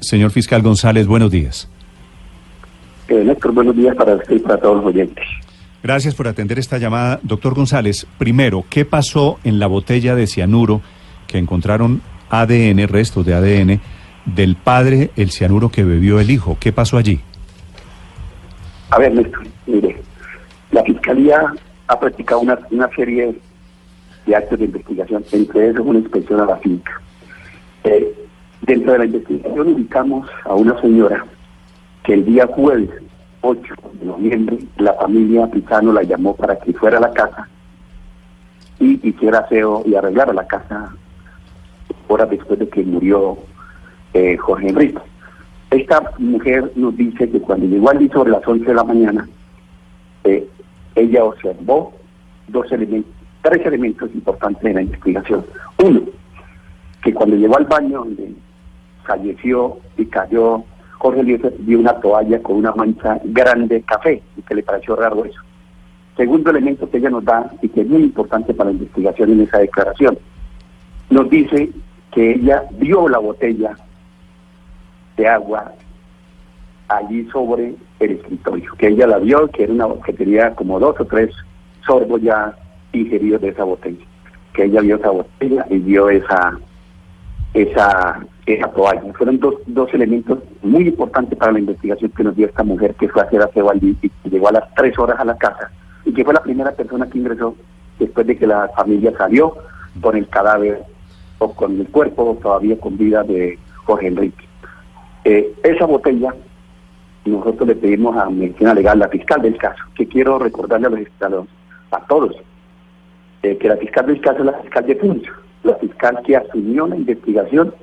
Señor fiscal González, buenos días. Eh, Néstor, buenos días para usted y para todos los oyentes. Gracias por atender esta llamada. Doctor González, primero, ¿qué pasó en la botella de cianuro que encontraron ADN, restos de ADN, del padre, el cianuro que bebió el hijo? ¿Qué pasó allí? A ver, Néstor, mire, la Fiscalía ha practicado una, una serie de actos de investigación, entre ellos una inspección a la finca. Eh, dentro de la investigación ubicamos a una señora que el día jueves 8 de noviembre la familia Pizano la llamó para que fuera a la casa y hiciera aseo y arreglara la casa horas después de que murió eh, Jorge Enrique. Esta mujer nos dice que cuando llegó allí sobre las 11 de la mañana, eh, ella observó dos elementos, tres elementos importantes en la investigación. Uno, que cuando llegó al baño falleció y cayó Jorge vio una toalla con una mancha grande de café y que le pareció raro eso. Segundo elemento que ella nos da y que es muy importante para la investigación en esa declaración, nos dice que ella vio la botella de agua allí sobre el escritorio, que ella la vio, que era una que tenía como dos o tres sorbos ya ingeridos de esa botella, que ella vio esa botella y vio esa esa esa toalla. Fueron dos, dos elementos muy importantes para la investigación que nos dio esta mujer que fue a hacer aseo y que llegó a las tres horas a la casa y que fue la primera persona que ingresó después de que la familia salió con el cadáver o con el cuerpo todavía con vida de Jorge Enrique. Eh, esa botella, nosotros le pedimos a Medicina Legal, la fiscal del caso, que quiero recordarle a los, a, los- a todos, eh, que la fiscal del caso es la fiscal de Funcio, la fiscal que asumió la investigación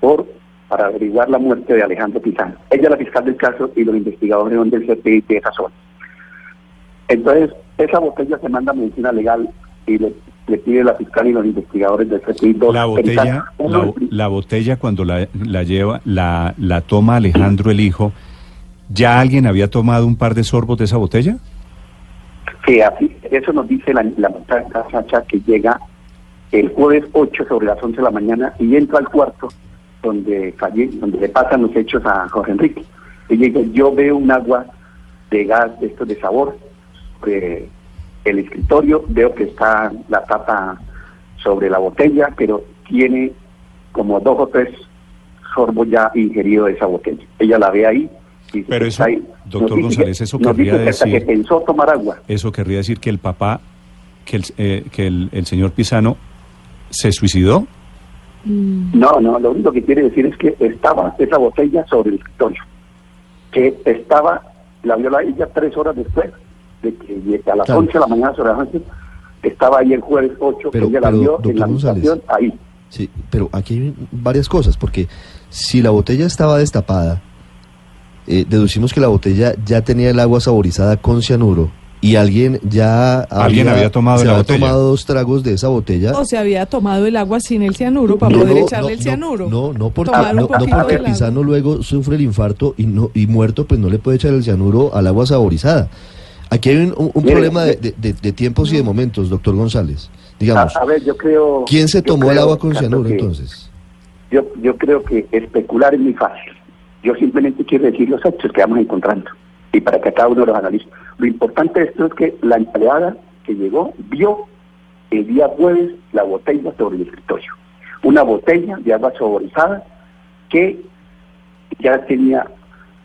por para averiguar la muerte de Alejandro Pizano. Ella es la fiscal del caso y los investigadores son del CPI de esa zona. Entonces, esa botella se manda a medicina legal y le, le pide la fiscal y los investigadores del CPI dos La botella, la, la botella cuando la, la lleva, la, la toma Alejandro el hijo, ¿ya alguien había tomado un par de sorbos de esa botella? que así, eso nos dice la, la muchacha que llega el jueves 8 sobre las 11 de la mañana y entra al cuarto donde falle, donde le pasan los hechos a Jorge Enrique. Y dice, yo veo un agua de gas de esto de sabor sobre el escritorio, veo que está la tapa sobre la botella, pero tiene como dos o tres sorbos ya ingeridos de esa botella. Ella la ve ahí. dice Pero que eso, ahí. doctor González, que- eso querría que decir- que pensó tomar agua. Eso querría decir que el papá, que el, eh, que el, el señor Pisano se suicidó. No, no, lo único que quiere decir es que estaba esa botella sobre el escritorio, que estaba, la vio la ella tres horas después, de que a las Claro. 11 de la mañana sobre las 11, estaba ahí el jueves 8, Pero- que ella la pero, vio doctor en la habitación, ahí. Sí, pero aquí hay varias cosas, porque si la botella estaba destapada, eh, deducimos que la botella ya tenía el agua saborizada con cianuro y alguien ya Alguien había tomado se la había botella. tomado dos tragos de esa botella. O se había tomado el agua sin el cianuro para No, poder no, echarle no, el cianuro. No, no, porque, porque. Pisano luego sufre el infarto y no y muerto, pues no le puede echar el cianuro al agua saborizada. Aquí hay un, un- un Mire, problema de, de- de- de tiempos y de momentos, doctor González. Digamos, A, a ver, yo creo... ¿quién se yo tomó el agua con cianuro que entonces? Yo, yo creo que especular es muy fácil. Yo simplemente quiero decir los hechos que vamos encontrando y para que cada uno los analice. Lo importante de esto es que la empleada que llegó vio el día jueves la botella sobre el escritorio. Una botella de agua saborizada que ya tenía,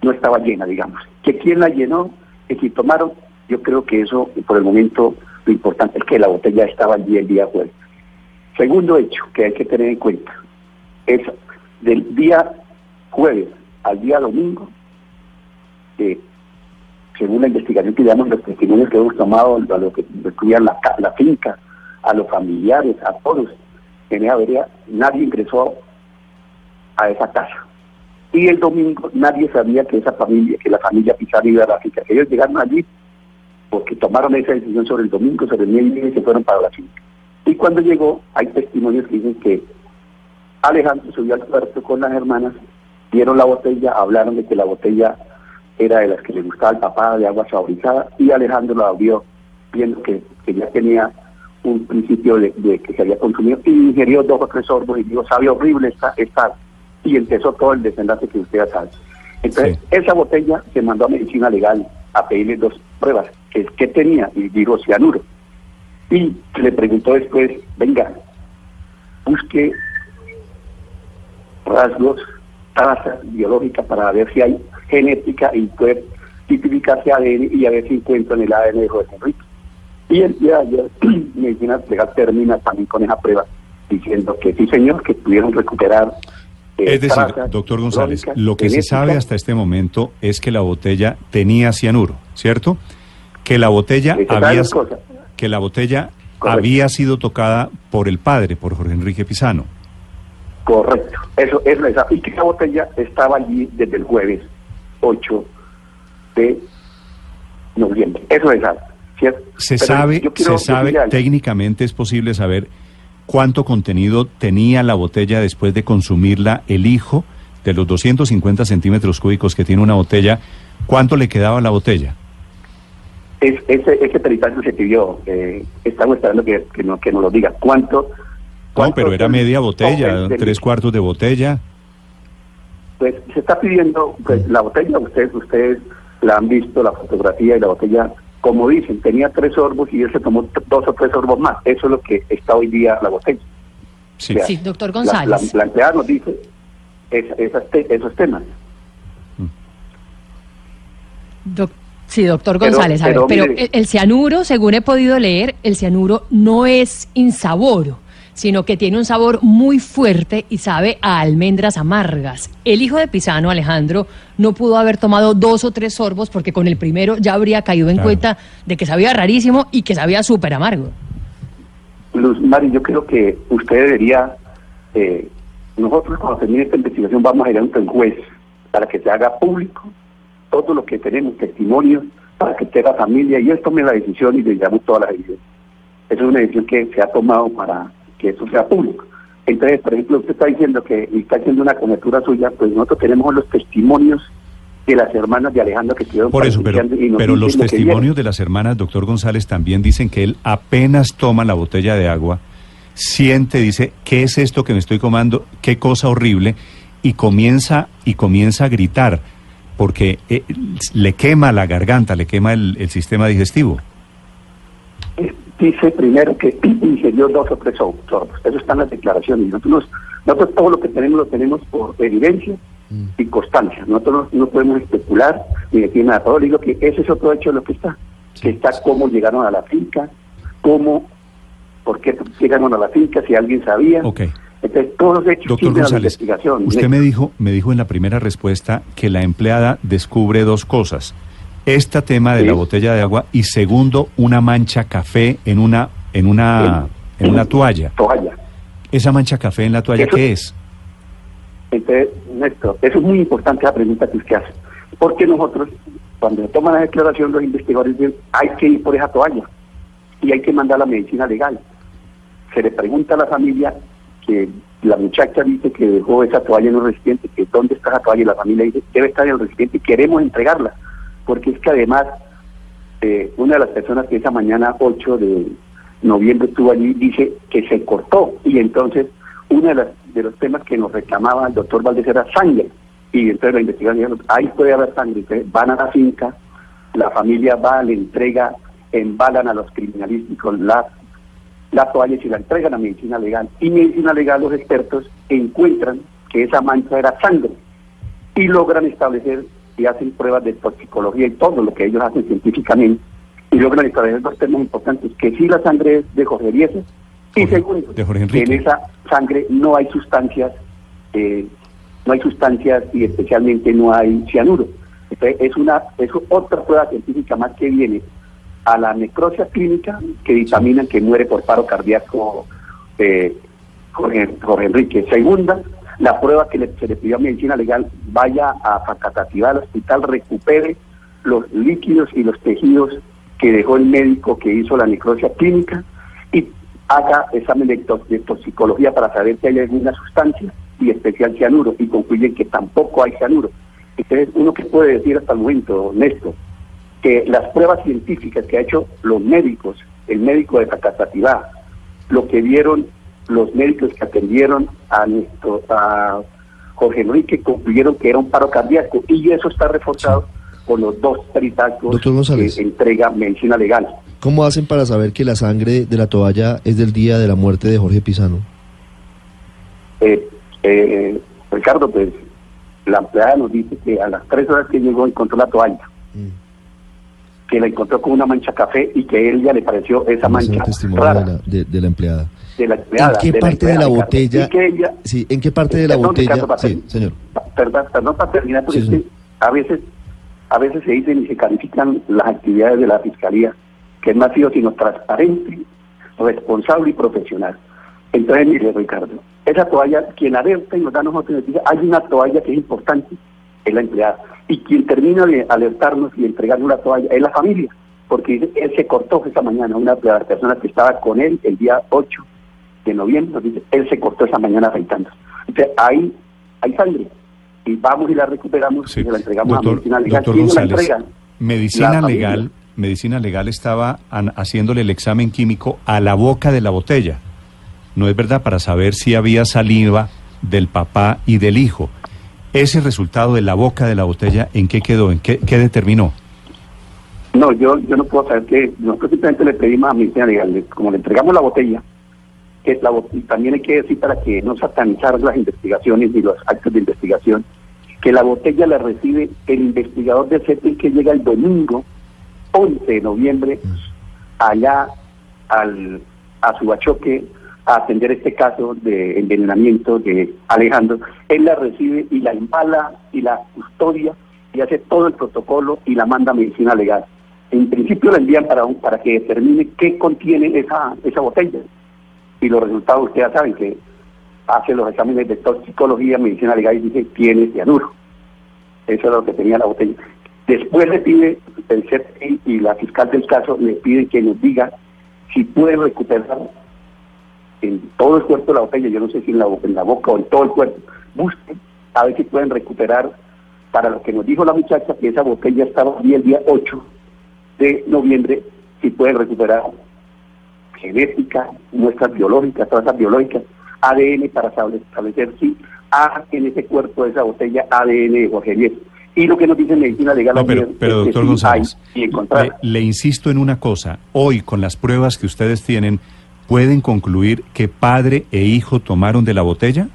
no estaba llena, digamos. Que quién la llenó, que si tomaron, yo creo que eso, por el momento, lo importante es que la botella estaba allí el día jueves. Segundo hecho que hay que tener en cuenta es del día jueves al día domingo, eh, según la investigación que llevamos, los testimonios que hemos tomado, a los que estudian la, la finca, a los familiares, a todos, en esa vereda, nadie ingresó a esa casa. Y el domingo nadie sabía que esa familia, que la familia Pizarro iba a la finca, ellos llegaron allí porque tomaron esa decisión sobre el domingo, sobre el mediodía y se fueron para la finca. Y cuando llegó, hay testimonios que dicen que Alejandro subió al cuarto con las hermanas, vieron la botella, hablaron de que la botella era de las que le gustaba al papá de agua saborizada y Alejandro la abrió viendo que, que ya tenía un principio de, de que se había consumido y ingirió dos o tres sorbos y dijo, sabe horrible esta, esta, y empezó todo el desenlace que usted ya sabe. Entonces, Sí. esa botella se mandó a medicina legal a pedirle dos pruebas, que ¿qué tenía? Y dijo cianuro. Y le preguntó después, venga, busque rasgos, trazas biológicas para ver si hay genética y poder tipificarse ADN y a ver si encuentran el ADN de José Enrique. Y el día de ayer, Medicina Legal termina también con esa prueba, diciendo que sí, señor, que pudieron recuperar. eh, Es decir, doctor González, lo que se sabe hasta este momento es que la botella tenía cianuro, ¿cierto? Que la botella había que la botella Correcto. había sido tocada por el padre, por Jorge Enrique Pisano. Correcto, eso es esa. Y que la botella estaba allí desde el jueves 8 de noviembre. Eso es algo, ¿cierto? Se Pero sabe, se sabe técnicamente es posible saber cuánto contenido tenía la botella después de consumirla el hijo de los 250 centímetros cúbicos que tiene una botella. ¿Cuánto le quedaba a la botella? Es- ese, ese peritaje se pidió. Eh, estamos esperando que, que, no, que nos lo diga. ¿Cuánto? No, cuánto pero era media botella, tres cuartos de botella. Pues se está pidiendo, pues la botella, ustedes, ustedes la han visto, la fotografía y la botella, como dicen, tenía tres sorbos y él se tomó dos o tres sorbos más. Eso es lo que está hoy día la botella. Sí. O sea, Sí, doctor González. La, la empleada nos dice es- esas te- esos temas. Doc- sí, doctor Pero- González, a ver, pero pero el cianuro, según he podido leer, el cianuro no es insaboro, sino que tiene un sabor muy fuerte y sabe a almendras amargas. El hijo de Pisano, Alejandro, no pudo haber tomado dos o tres sorbos porque con el primero ya habría caído en Claro. cuenta de que sabía rarísimo y que sabía súper amargo. Luz Mari, yo creo que usted debería, eh, nosotros cuando termine esta investigación vamos a ir ante el juez para que se haga público todo lo que tenemos, testimonios, para que tenga familia y él tome la decisión y le damos todas las evidencias. Esa es una decisión que se ha tomado para que esto sea público. Entonces, por ejemplo, usted está diciendo que está haciendo una conjetura suya, pues nosotros tenemos los testimonios de las hermanas de Alejandro que estuvieron Por eso, pero, pero los lo testimonios de las hermanas, doctor González, también dicen que él apenas toma la botella de agua, siente, dice, ¿qué es esto que me estoy comando? ¿Qué cosa horrible? Y comienza, y comienza a gritar, porque eh, le quema la garganta, le quema el, el sistema digestivo. Dice primero que ingirió dos o tres sorbos. Eso está en las declaraciones. Nosotros, nosotros todo lo que tenemos lo tenemos por evidencia y constancia. Nosotros no, no podemos especular ni decir nada. Todo digo que ese es otro hecho de lo que está. Que está cómo llegaron a la finca, cómo, por qué llegaron a la finca, si alguien sabía. Ok. Entonces, todos los hechos Doctor la investigación. usted me dijo, me dijo en la primera respuesta que la empleada descubre dos cosas. Este tema de Sí. la botella de agua y segundo, una mancha café en una, en una, en una toalla. Toalla. Esa mancha café en la toalla, Eso- ¿qué es? Entonces, Néstor, eso es muy importante la pregunta que usted hace. Porque nosotros, cuando toman la declaración, los investigadores dicen, hay que ir por esa toalla y hay que mandar la medicina legal. Se le pregunta a la familia que la muchacha dice que dejó esa toalla en un recipiente, que dónde está esa toalla y la familia dice, debe estar en el recipiente y queremos entregarla. Porque es que además, eh, una de las personas que esa mañana 8 de noviembre estuvo allí dice que se cortó. Y entonces uno de, las- los temas que nos reclamaba el doctor Valdés era sangre. Y entonces la investigación ahí puede haber sangre, entonces van a la finca, la familia va, le entrega, embalan a los criminalísticos la, la toalla y la entregan a medicina legal. Y medicina legal los expertos encuentran que esa mancha era sangre y logran establecer y hacen pruebas de toxicología y todo lo que ellos hacen científicamente y logran establecer dos temas importantes, que sí la sangre es de Jorge Eliezer y segundo, que en esa sangre no hay sustancias, eh, no hay sustancias y especialmente no hay cianuro. Entonces es una es otra prueba científica más que viene a la necrosia clínica que dictaminan que muere por paro cardíaco eh, Jorge, Jorge Enrique. Segunda, la prueba que le- se le pidió a medicina legal vaya a Facatativá al hospital, recupere los líquidos y los tejidos que dejó el médico que hizo la necrosia clínica y haga examen de, to- de toxicología para saber si hay alguna sustancia y especial cianuro y concluyen que tampoco hay cianuro. Entonces, uno que puede decir hasta el momento, Néstor, que las pruebas científicas que ha hecho los médicos, el médico de Facatativá, lo que vieron los médicos que atendieron a nuestro a Jorge Enrique concluyeron que era un paro cardíaco y eso está reforzado por los dos González. que entrega medicina legal. ¿Cómo hacen para saber que la sangre de la toalla es del día de la muerte de Jorge Pisano? Eh, eh, Ricardo, pues la empleada nos dice que a las tres horas que llegó encontró la toalla, que la encontró con una mancha café y que a ella le pareció esa Vamos a mancha rara la, de- de la empleada. De la empleada. ¿En qué de parte de la botella? Ella, Sí, ¿en qué parte de la Perdón, botella? Ricardo, para Sí, señor. Perdón, perdón para terminar, porque Sí, es que a veces, a veces se dicen y se califican las actividades de la Fiscalía, que no ha sido sino transparente, responsable y profesional. Entonces, mire, Ricardo, esa toalla, quien alerta y nos da a nosotros, nos dice, hay una toalla que es importante, es la empleada. Y quien termina de alertarnos y entregarnos la toalla es la familia, porque él se cortó esa mañana, una de las personas que estaba con él el día 8 de noviembre, nos dice, él se cortó esa mañana afeitando. Entonces, ahí hay sangre. Y vamos y la recuperamos Sí. y se la entregamos a Doctor, medicina legal. doctor ¿Quién la González, entrega? medicina La legal, medicina legal estaba haciéndole el examen químico a la boca de la botella. No es verdad para saber si había saliva del papá y del hijo. Ese resultado de la boca de la botella, ¿en qué quedó? ¿En qué, qué determinó? No, yo, yo no puedo saber que nosotros simplemente le pedimos a medicina legal, le- como le entregamos la botella, que la y también hay que decir para que no satanizar las investigaciones ni los actos de investigación, que la botella la recibe el investigador de CEPI que llega el domingo 11 de noviembre allá al, a Subachoque a atender este caso de envenenamiento de Alejandro. Él la recibe y la embala y la custodia y hace todo el protocolo y la manda a medicina legal. En principio la envían para, un- para que determine qué contiene esa, esa botella. Y los resultados ustedes saben que hace los exámenes de toxicología, medicina legal y dice tiene cianuro. Eso es lo que tenía la botella. Después le pide el CEPI y la fiscal del caso le pide que nos diga si puede recuperar en todo el cuerpo de la botella, yo no sé si en la, en la boca o en todo el cuerpo, busquen a ver si pueden recuperar, para lo que nos dijo la muchacha, que esa botella estaba bien el día 8 de noviembre, si pueden recuperar genética, muestras biológicas, esas biológicas, ADN para estable- establecer si hay en ese cuerpo de esa botella ADN de Jorge Díez. Y lo que nos dice medicina legal No, pero, pero es doctor González, hay le insisto en una cosa. Hoy, con las pruebas que ustedes tienen, ¿pueden concluir que padre e hijo tomaron de la botella?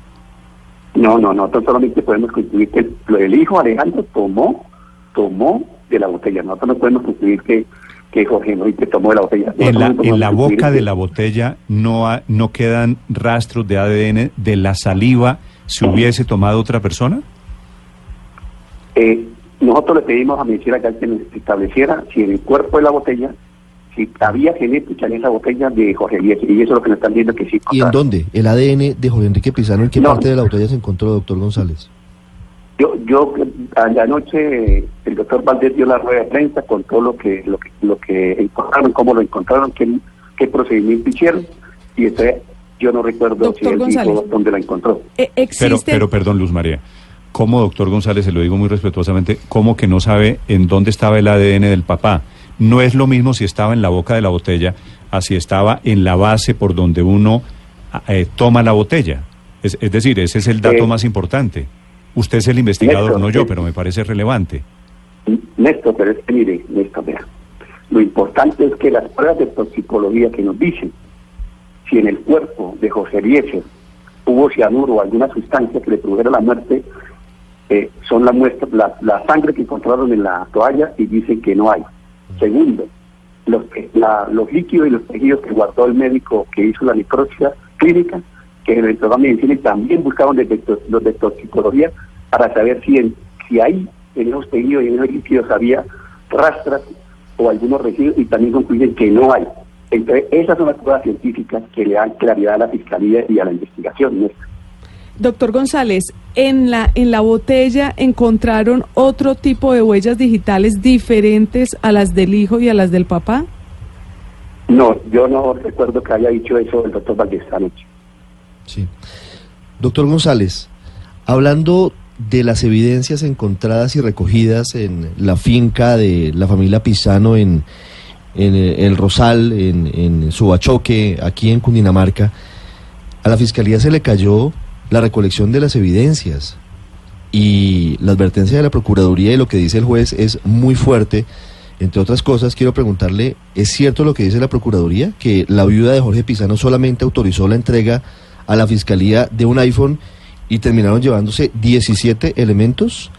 No, no, nosotros solamente podemos concluir que el, el hijo Alejandro tomó, tomó de la botella. Nosotros no podemos concluir que, que Jorge Enrique tomó de la botella. En la, en la boca de la botella no, ha- no quedan rastros de ADN de la saliva si hubiese tomado otra persona. Eh, nosotros le pedimos a medicina que nos estableciera si en el cuerpo de la botella, si había genética en esa botella de Jorge Díez. Y eso es lo que nos están viendo que sí. ¿Y en dónde? ¿El ADN de Jorge Enrique Pizano en qué No. parte de la botella se encontró, doctor González? Yo, yo la noche el doctor Valdés dio la rueda de prensa con todo lo que lo que, lo que encontraron, cómo lo encontraron, qué, qué procedimiento hicieron y entonces yo no recuerdo Doctor si él González. dijo dónde la encontró. Eh, Pero, pero perdón, Luz María. ¿Cómo, doctor González, se lo digo muy respetuosamente, cómo que no sabe en dónde estaba el ADN del papá? No es lo mismo si estaba en la boca de la botella a si estaba en la base por donde uno eh, toma la botella. Es, es decir, ese es el dato Eh, más importante. Usted es el investigador, Néstor, no yo, pero me parece relevante. Néstor, pero es que mire, Néstor, vea, lo importante es que las pruebas de toxicología que nos dicen si en el cuerpo de José Eliezer hubo cianuro o alguna sustancia que le produjera la muerte, eh, son la muestra, la, la sangre que encontraron en la toalla y dicen que no hay. Segundo, los, la- los líquidos y los tejidos que guardó el médico que hizo la necropsia clínica, que se le entregó a medicina y también buscaron los de, de toxicología para saber si, en- si hay en esos tejidos y en esos líquidos había rastras o algunos residuos y también concluyen que no hay. Entonces, esas son las pruebas científicas que le dan claridad a la fiscalía y a la investigación. ¿no? Doctor González, en la, en la botella encontraron otro tipo de huellas digitales diferentes a las del hijo y a las del papá. No, yo no recuerdo que haya dicho eso el doctor Valdés anoche. Sí. Doctor González, hablando de las evidencias encontradas y recogidas en la finca de la familia Pisano en, en el Rosal, en, en Subachoque, aquí en Cundinamarca, a la fiscalía se le cayó la recolección de las evidencias y la advertencia de la Procuraduría y lo que dice el juez es muy fuerte. Entre otras cosas, quiero preguntarle, ¿es cierto lo que dice la Procuraduría? Que la viuda de Jorge Pisano solamente autorizó la entrega a la Fiscalía de un iPhone y terminaron llevándose 17 elementos,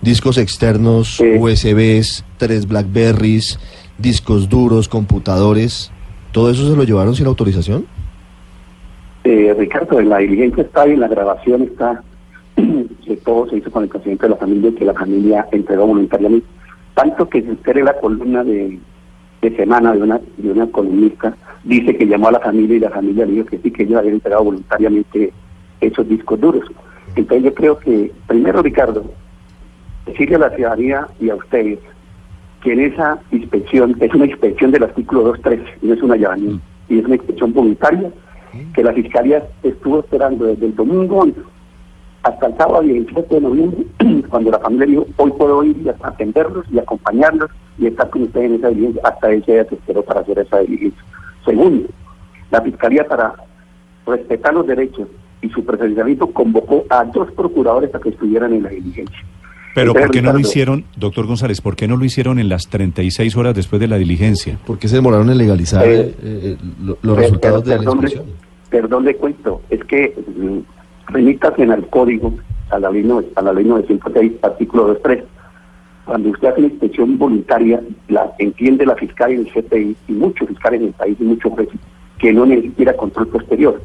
discos externos, Sí. USBs, tres Blackberries, discos duros, computadores, ¿todo eso se lo llevaron sin autorización? Eh, Ricardo, en la diligencia está y la grabación está que todo se hizo con el presidente de la familia y que la familia entregó voluntariamente. Tanto que si usted lee la columna de, de semana de una, de una columnista, dice que llamó a la familia y la familia le dijo que sí, que ellos habían entregado voluntariamente esos discos duros. Entonces yo creo que, primero Ricardo, decirle a la ciudadanía y a ustedes que en esa inspección, es una inspección del artículo 213, y no es una llamamiento, y es una inspección voluntaria, que la Fiscalía estuvo esperando desde el domingo 11 hasta el sábado 17 de noviembre, cuando la familia dijo, hoy puedo ir y atenderlos y acompañarlos y estar con ustedes en esa diligencia, hasta ese día se esperó para hacer esa diligencia. Segundo, la Fiscalía para respetar los derechos y su procedimiento convocó a dos procuradores a que estuvieran en la diligencia. Pero Entonces, ¿por qué no lo hicieron, doctor González, por qué no lo hicieron en las 36 horas después de la diligencia? ¿Por qué se demoraron en legalizar Eh, eh, eh, lo- los resultados de la inspección? Perdón le cuento, es que mm, remítanse al código, a la ley, no- a la ley 906, artículo 23. Cuando usted hace una inspección voluntaria, la entiende la fiscal y el CPI, y muchos fiscales en el país y muchos jueces, que no necesita control posterior.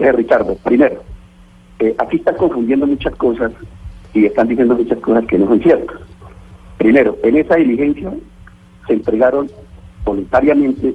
Entonces, Ricardo, primero, eh, aquí están confundiendo muchas cosas y están diciendo muchas cosas que no son ciertas. Primero, en esa diligencia se entregaron voluntariamente,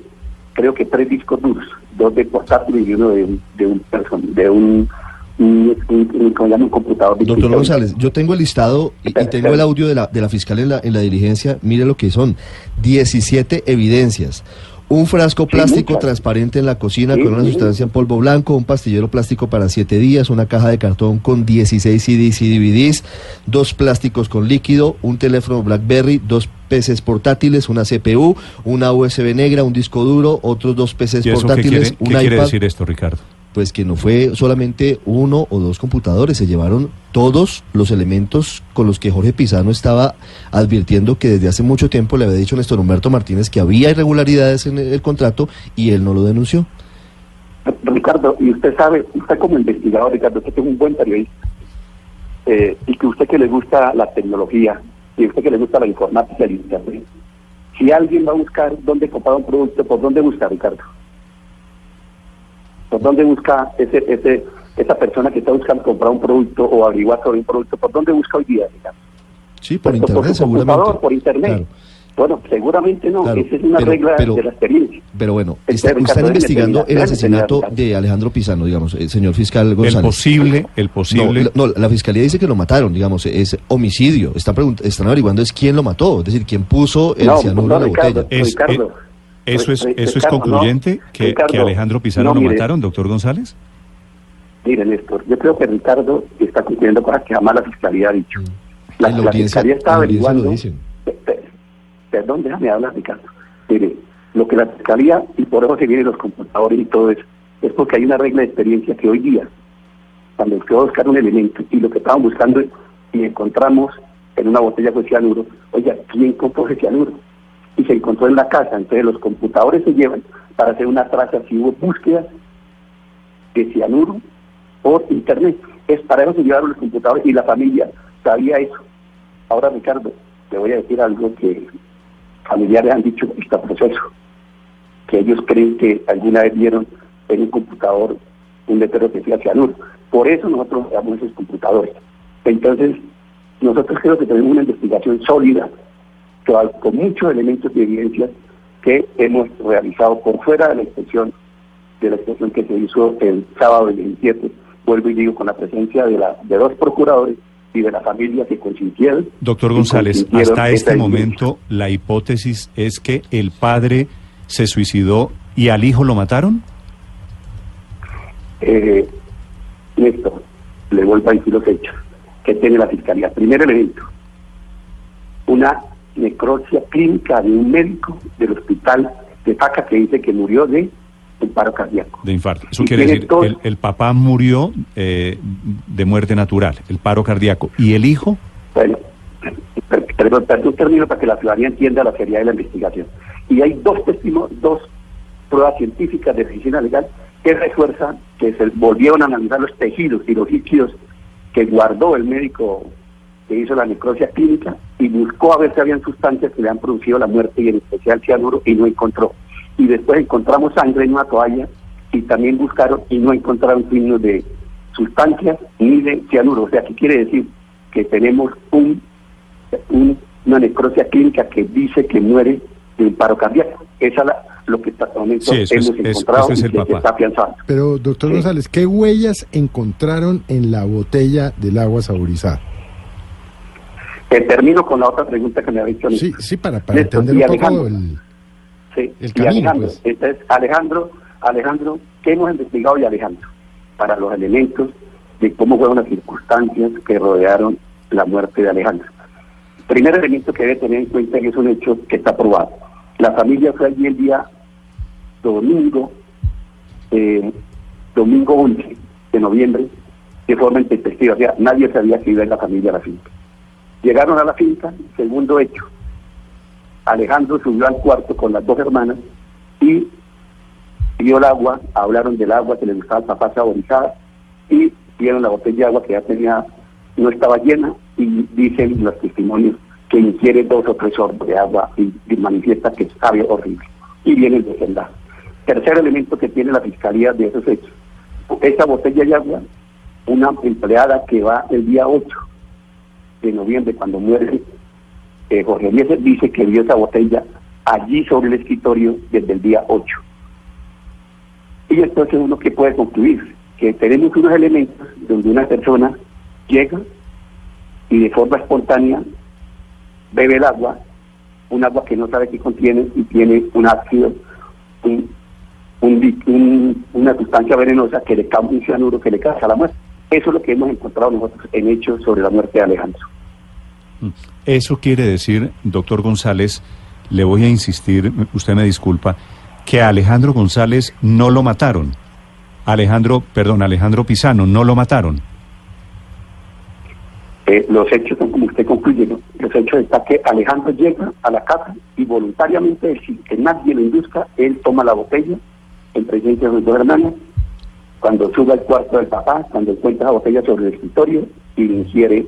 creo que tres discos duros, dos de portátil y uno de un, de un, person- de un, un, un- un- computador. Doctor. González, yo tengo el listado y, y tengo el audio de la, de la fiscal en la, en la diligencia. Mire lo que son. 17 evidencias. Un frasco plástico transparente en la cocina Sí, con una sí. sustancia en polvo blanco, un pastillero plástico para 7 días, una caja de cartón con 16 CDs y DVDs, dos plásticos con líquido, un teléfono BlackBerry, dos PCs portátiles, una CPU, una USB negra, un disco duro, otros dos PCs ¿Y eso qué portátiles, un qué iPad quiere decir esto, Ricardo? Pues que no fue solamente uno o dos computadores, se llevaron todos los elementos con los que Jorge Pizano estaba advirtiendo que desde hace mucho tiempo le había dicho Néstor Humberto Martínez que había irregularidades en el contrato y él no lo denunció. Ricardo, y usted sabe, usted como investigador, Ricardo, usted es un buen periodista, eh, y que usted que le gusta la tecnología, y usted que le gusta la informática el internet, si alguien va a buscar dónde comprar un producto, ¿por dónde busca, Ricardo? ¿Por dónde busca ese, ese, esa persona que está buscando comprar un producto o averiguar sobre un producto? ¿Por dónde busca hoy día, Ricardo? Sí, por Pues, internet computador, seguramente. por internet. Claro. Bueno, seguramente no, Claro, esa es una pero- regla pero- de la experiencia. Pero bueno, está- Ricardo, están investigando el asesinato Ricardo. de Alejandro Pizano, digamos, el señor fiscal El González. posible, el posible... No, la- no, la fiscalía dice que lo mataron, digamos, es homicidio. Están, están averiguando es quién lo mató, es decir, quién puso el No, cianuro no, en la Ricardo, botella. Es- Ricardo, eh, ¿Eso es, eso es concluyente? no. que, Ricardo, que Alejandro Pizarro no, lo mire. mataron, doctor González? Mire, Néstor, yo creo que Ricardo está cumpliendo cosas que jamás la Fiscalía ha dicho. La, la Fiscalía está la averiguando... dicen. Pe- pe- Perdón, déjame hablar, Ricardo. Mire, lo que la Fiscalía, y por eso se vienen los computadores y todo eso, es porque hay una regla de experiencia que hoy día, cuando a buscar un elemento y lo que estaban buscando y encontramos en una botella con cianuro, oiga, ¿quién compró ese cianuro? Y se encontró en la casa, entonces los computadores se llevan para hacer una traza, si hubo búsquedas de cianuro por internet. Es para eso se llevaron los computadores y la familia sabía eso. Ahora, Ricardo, te voy a decir algo que familiares han dicho este proceso, que ellos creen que alguna vez vieron en un computador un letrero que decía cianuro. Por eso nosotros damos esos computadores. Entonces, nosotros creo que tenemos una investigación sólida, con muchos elementos de evidencia que hemos realizado por fuera de la inspección, de la inspección que se hizo el sábado del 27 vuelvo y digo, con la presencia de, la, de dos procuradores y de la familia que consintieron. Doctor González, consintieron hasta este momento la hipótesis es que el padre se suicidó y al hijo lo mataron. Eh, Néstor, le vuelvo a decir los hechos que tiene la fiscalía. Primer elemento, una necropsia clínica de un médico del hospital de Paca que dice que murió de un paro cardíaco. De infarto. Eso Y quiere decir el, el papá murió eh, de muerte natural, el paro cardíaco. ¿Y el hijo? Bueno, per- perdón, perdón, término para que la ciudadanía entienda la seriedad de la investigación. Y hay dos testimonios, dos pruebas científicas de medicina legal que refuerzan que se volvieron a analizar los tejidos y los líquidos que guardó el médico que hizo la necrosia clínica y buscó a ver si habían sustancias que le han producido la muerte y en especial cianuro y no encontró. Y después encontramos sangre en una toalla y también buscaron y no encontraron signos de sustancias ni de cianuro. O sea, ¿qué quiere decir? Que tenemos un, un- una necrosia clínica que dice que muere de un paro cardíaco. Esa es la- lo que hasta el momento Sí, hemos es- encontrado es y que se está afianzando. Pero, doctor Sí. González, ¿qué huellas encontraron en la botella del agua saborizada? Termino con la otra pregunta que me ha dicho. Sí, sí, para, para entender un poco Alejandro. el... Sí, El y camino, Alejandro, pues. entonces Alejandro, Alejandro, ¿qué hemos investigado y Alejandro? Para los elementos de cómo fueron las circunstancias que rodearon la muerte de Alejandro. Primer elemento que debe tener en cuenta que es un hecho que está probado. La familia fue allí el día domingo, eh, domingo 11 de noviembre, de forma intempestiva. O sea, nadie sabía que iba ir la familia a la finca. Llegaron a la finca, segundo hecho, Alejandro subió al cuarto con las dos hermanas y vio el agua, hablaron del agua que le gustaba al papá saborizada y vieron la botella de agua que ya tenía, no estaba llena y dicen los testimonios que ingiere dos o tres sorbos de agua y, manifiesta que sabe horrible. Y viene el. Tercer elemento que tiene la fiscalía de esos hechos. Esa botella de agua, una empleada que va el día 8 de noviembre cuando muere eh, Jorge Eliezer dice que vio esa botella allí sobre el escritorio desde el día 8. Y entonces uno que puede concluir que tenemos unos elementos donde una persona llega y de forma espontánea bebe el agua, un agua que no sabe qué contiene y tiene un ácido, una sustancia venenosa que le causa un cianuro que le causa la muerte. Eso es lo que hemos encontrado nosotros en hechos sobre la muerte de Alejandro. Eso quiere decir, doctor González, le voy a insistir, usted me disculpa, que a Alejandro González no lo mataron. Alejandro, perdón, Alejandro Pisano, no lo mataron. Eh, los hechos son como usted concluye, ¿no? Los hechos está que Alejandro llega a la casa y voluntariamente, sin que nadie lo induzca, él toma la botella en presencia de sus dos. Cuando sube al cuarto del papá, cuando encuentra la botella sobre el escritorio y le ingiere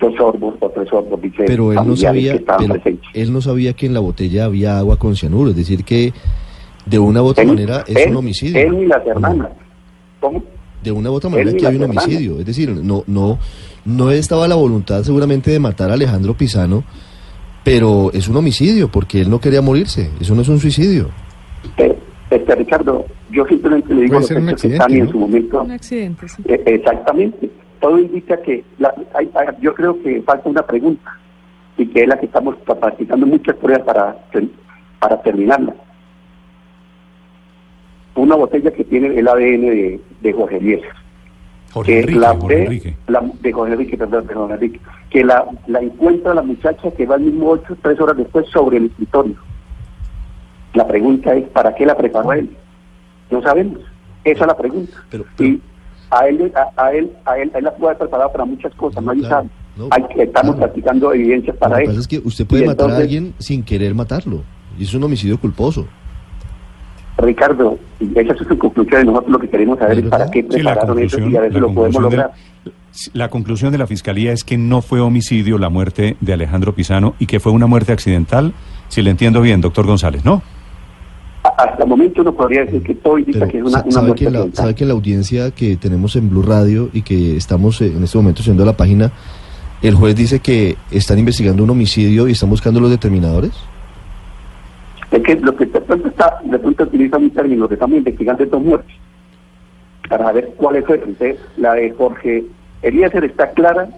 dos sorbos o tres sorbos, dice Pero él no sabía, pero él no sabía que en la botella había agua con cianuro, es decir que de una u otra Él- manera es él- un homicidio. Él ni las hermanas. ¿Cómo? De una u otra manera que hay un hermanas. homicidio, es decir, no no no estaba la voluntad seguramente de matar a Alejandro Pisano, pero es un homicidio porque él no quería morirse, eso no es un suicidio. Eh, este, Ricardo, yo simplemente le digo hechos que accidente, están y en ¿no? su momento Un accidente, sí. Eh, Exactamente. Todo indica que la- hay- hay- yo creo que falta una pregunta y que es la que estamos practicando muchas pruebas para, para terminarla. Una botella que tiene el ADN de, de Jorge Eliezer. Jorge que Enrique, la Jorge Enrique. la- de Jorge Enrique, perdón, de Jorge Enrique, que la, la encuentra la muchacha que va al mismo ocho, tres horas después sobre el escritorio. La pregunta es, ¿para qué la preparó él? No sabemos. Esa es la pregunta. Pero- pero- y a él, a, a él, a él, a él la puede haber preparado para muchas cosas, No, claro, no, Hay que, estamos claro. practicando evidencias Lo para que él. pasa es que usted puede Y matar a alguien sin querer matarlo, y es un homicidio culposo. Ricardo, y esa es su conclusión, y nosotros lo que queremos saber ¿Es para qué Sí, prepararon eso y a ver si lo podemos de- lograr. la conclusión de la fiscalía es que no fue homicidio la muerte de Alejandro Pisano y que fue una muerte accidental, si le entiendo bien, doctor González, ¿no? A- Hasta el momento uno podría decir que todo indica Pero que es una, una sabe, muerte que la, sabe que la audiencia que tenemos en Blue Radio y que estamos eh, en este momento haciendo la página, el juez dice que están investigando un homicidio y están buscando los determinadores. Es que lo que de pronto está, de pronto utiliza un término que estamos investigando estos muertes. para ver cuáles fueron. Entonces, la de Jorge Eliezer está clara,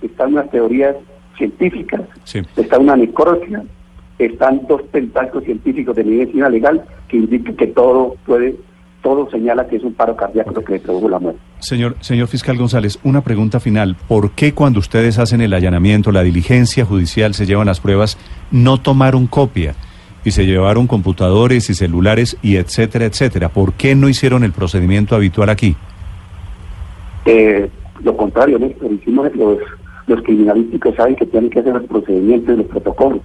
están unas teorías científicas, Sí. está una necropsia, están dos pentáculos científicos de medicina legal que indican que todo puede, todo señala que es un paro cardíaco lo que le produjo la muerte. Señor, señor fiscal González, una pregunta final. ¿Por qué cuando ustedes hacen el allanamiento, la diligencia judicial, se llevan las pruebas, no tomaron copia y se llevaron computadores y celulares y etcétera, etcétera? ¿Por qué no hicieron el procedimiento habitual aquí? Eh, lo contrario, Néstor, hicimos los, los criminalísticos saben que tienen que hacer los procedimientos, los protocolos.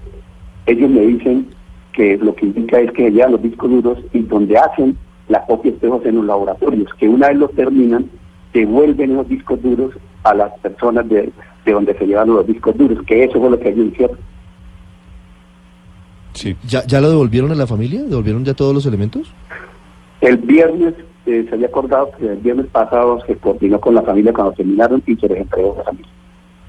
Ellos me dicen que lo que indica es que llevan los discos duros y donde hacen la copia espejos en los laboratorios, que una vez los terminan, devuelven esos discos duros a las personas de, de donde se llevan los discos duros, que eso fue lo que ellos hicieron. Sí. ¿Ya, ¿Ya lo devolvieron a la familia? ¿Devolvieron ya todos los elementos? El viernes eh, se había acordado que el viernes pasado se coordinó con la familia cuando terminaron y se les entregó a la familia.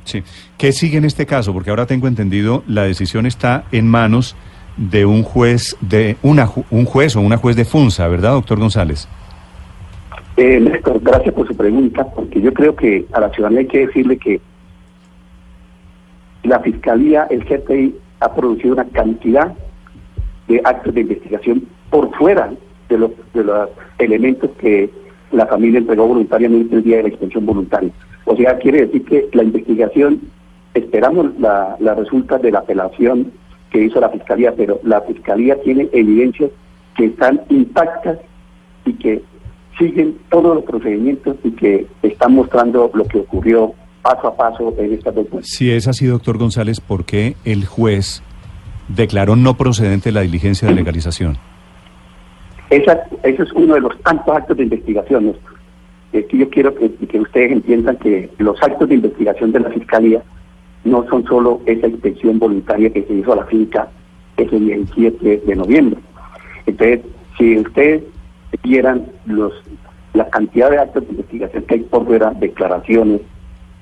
Sí. ¿Qué sigue en este caso? Porque ahora tengo entendido la decisión está en manos de un juez de una un juez o una juez de Funza, ¿verdad, doctor González? Eh, Néstor, gracias por su pregunta, porque yo creo que a la ciudadanía hay que decirle que la Fiscalía, el GPI, ha producido una cantidad de actos de investigación por fuera de los, de los elementos que la familia entregó voluntariamente el día de la extensión voluntaria. O sea, quiere decir que la investigación, esperamos la, la resulta de la apelación que hizo la Fiscalía, pero la Fiscalía tiene evidencias que están intactas y que siguen todos los procedimientos y que están mostrando lo que ocurrió paso a paso en dos muertes. Si es así, doctor González, ¿por qué el juez declaró no procedente la diligencia de legalización? Esa, ese es uno de los tantos actos de investigación. Es que yo quiero que, que ustedes entiendan que los actos de investigación de la Fiscalía no son solo esa inspección voluntaria que se hizo a la finca ese 17 de noviembre. Entonces, si ustedes vieran los, la cantidad de actos de investigación que hay por fuera, declaraciones,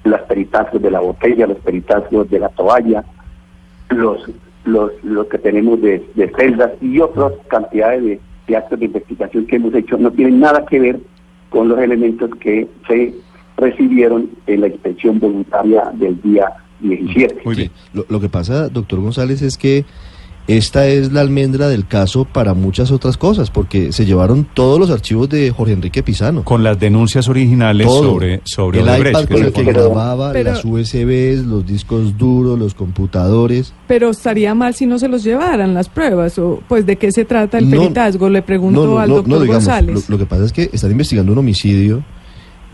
las peritazos de la botella, los peritazos de la toalla, los los, los que tenemos de, de celdas y otras cantidades de, de actos de investigación que hemos hecho no tienen nada que ver con los elementos que se recibieron en la inspección voluntaria del día 17. Muy bien. Lo, lo que pasa, doctor González, es que esta es la almendra del caso para muchas otras cosas, porque se llevaron todos los archivos de Jorge Enrique Pizano. Con las denuncias originales Todo. sobre, sobre el Odebrecht, iPad que con el que. Pero- grababa, pero- las USBs, los discos duros, los computadores. Pero estaría mal si no se los llevaran las pruebas, o pues de qué se trata el No, peritazgo, le pregunto al doctor digamos, González. Lo, lo que pasa es que están investigando un homicidio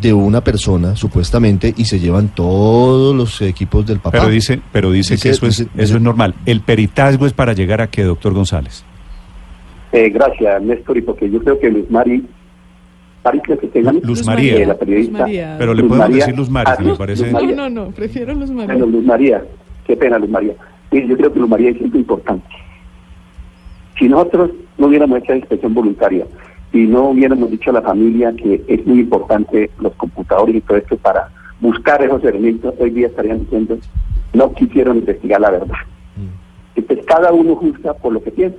de una persona, supuestamente, y se llevan todos los equipos del papá. Pero dice, pero dice, Dice- que eso es, dice- eso es normal. El peritazgo es para llegar a qué, doctor González. Eh, gracias, Néstor, y porque yo creo que Luz Mari, que tengan Luz María. la periodista. Luz María. Pero le Luz podemos María- decir Luz Mari, Ah, si Luz- parece. Luz No, María. no, no, prefiero los Bueno, maridos. Luz María, qué pena, Luz María. Mire, yo creo que Luz María es siempre importante. Si nosotros no hubiéramos hecho la inspección voluntaria y no hubiéramos dicho a la familia que es muy importante los computadores y todo esto para buscar esos elementos, hoy día estarían diciendo no quisieron investigar la verdad. Entonces cada uno juzga por lo que piensa,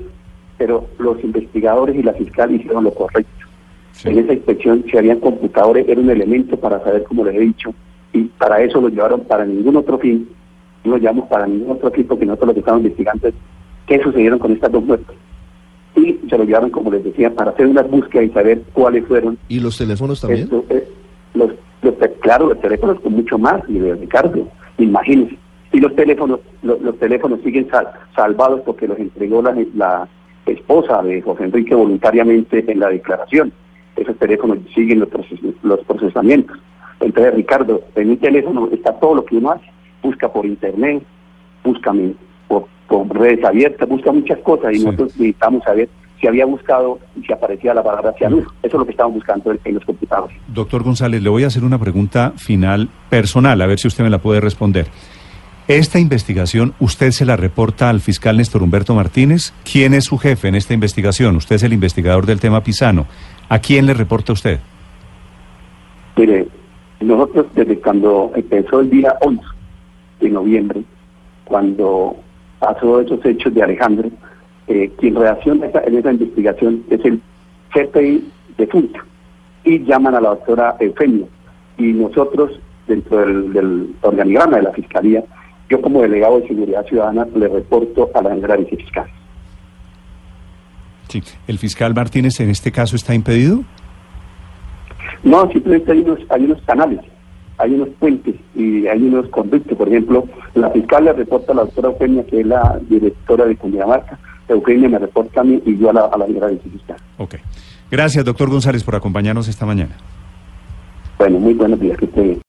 pero los investigadores y la fiscal hicieron lo correcto. Sí. En esa inspección se harían computadores, era un elemento para saber, como les he dicho, y para eso lo llevaron para ningún otro fin, no lo llevamos para ningún otro fin porque nosotros lo que estamos investigando es qué sucedieron con estas dos muertes. Y se lo llevaron, como les decía, para hacer unas búsquedas y saber cuáles fueron ¿Y los teléfonos también? eh, los, los claro, los teléfonos con mucho más, y de Ricardo, imagínense. Y los teléfonos, lo- los, teléfonos siguen sal- salvados porque los entregó la, la esposa de José Enrique voluntariamente en la declaración. Esos teléfonos siguen los, proces- los procesamientos. Entonces, Ricardo, en un teléfono está todo lo que uno hace. Busca por internet, busca mi- por, por redes abiertas, busca muchas cosas y Sí. nosotros necesitamos saber si había buscado y si aparecía la palabra cianuro. Eso es lo que estamos buscando en, en los computadores. Doctor González, le voy a hacer una pregunta final personal, a ver si usted me la puede responder. ¿Esta investigación usted se la reporta al fiscal Néstor Humberto Martínez? ¿Quién es su jefe en esta investigación? Usted es el investigador del tema Pisano. ¿A quién le reporta usted? Mire, nosotros desde cuando empezó el día 11 de noviembre, cuando pasó esos hechos de Alejandro, eh, quien reacciona esa- en esa investigación es el CPI de Funta. y llaman a la doctora Eufemia. Y nosotros, dentro del, del organigrama de la Fiscalía, yo como delegado de Seguridad Ciudadana le reporto a la general fiscal. Sí. ¿El fiscal Martínez en este caso está impedido? No, simplemente hay unos, hay unos canales, hay unos puentes y hay unos conductos. Por ejemplo, la fiscal le reporta a la doctora Eugenia, que es la directora de Cundinamarca. Eugenia me reporta a mí y yo a la, a la general fiscal. Ok. Gracias, doctor González, por acompañarnos esta mañana. Bueno, muy buenos días que esté bien.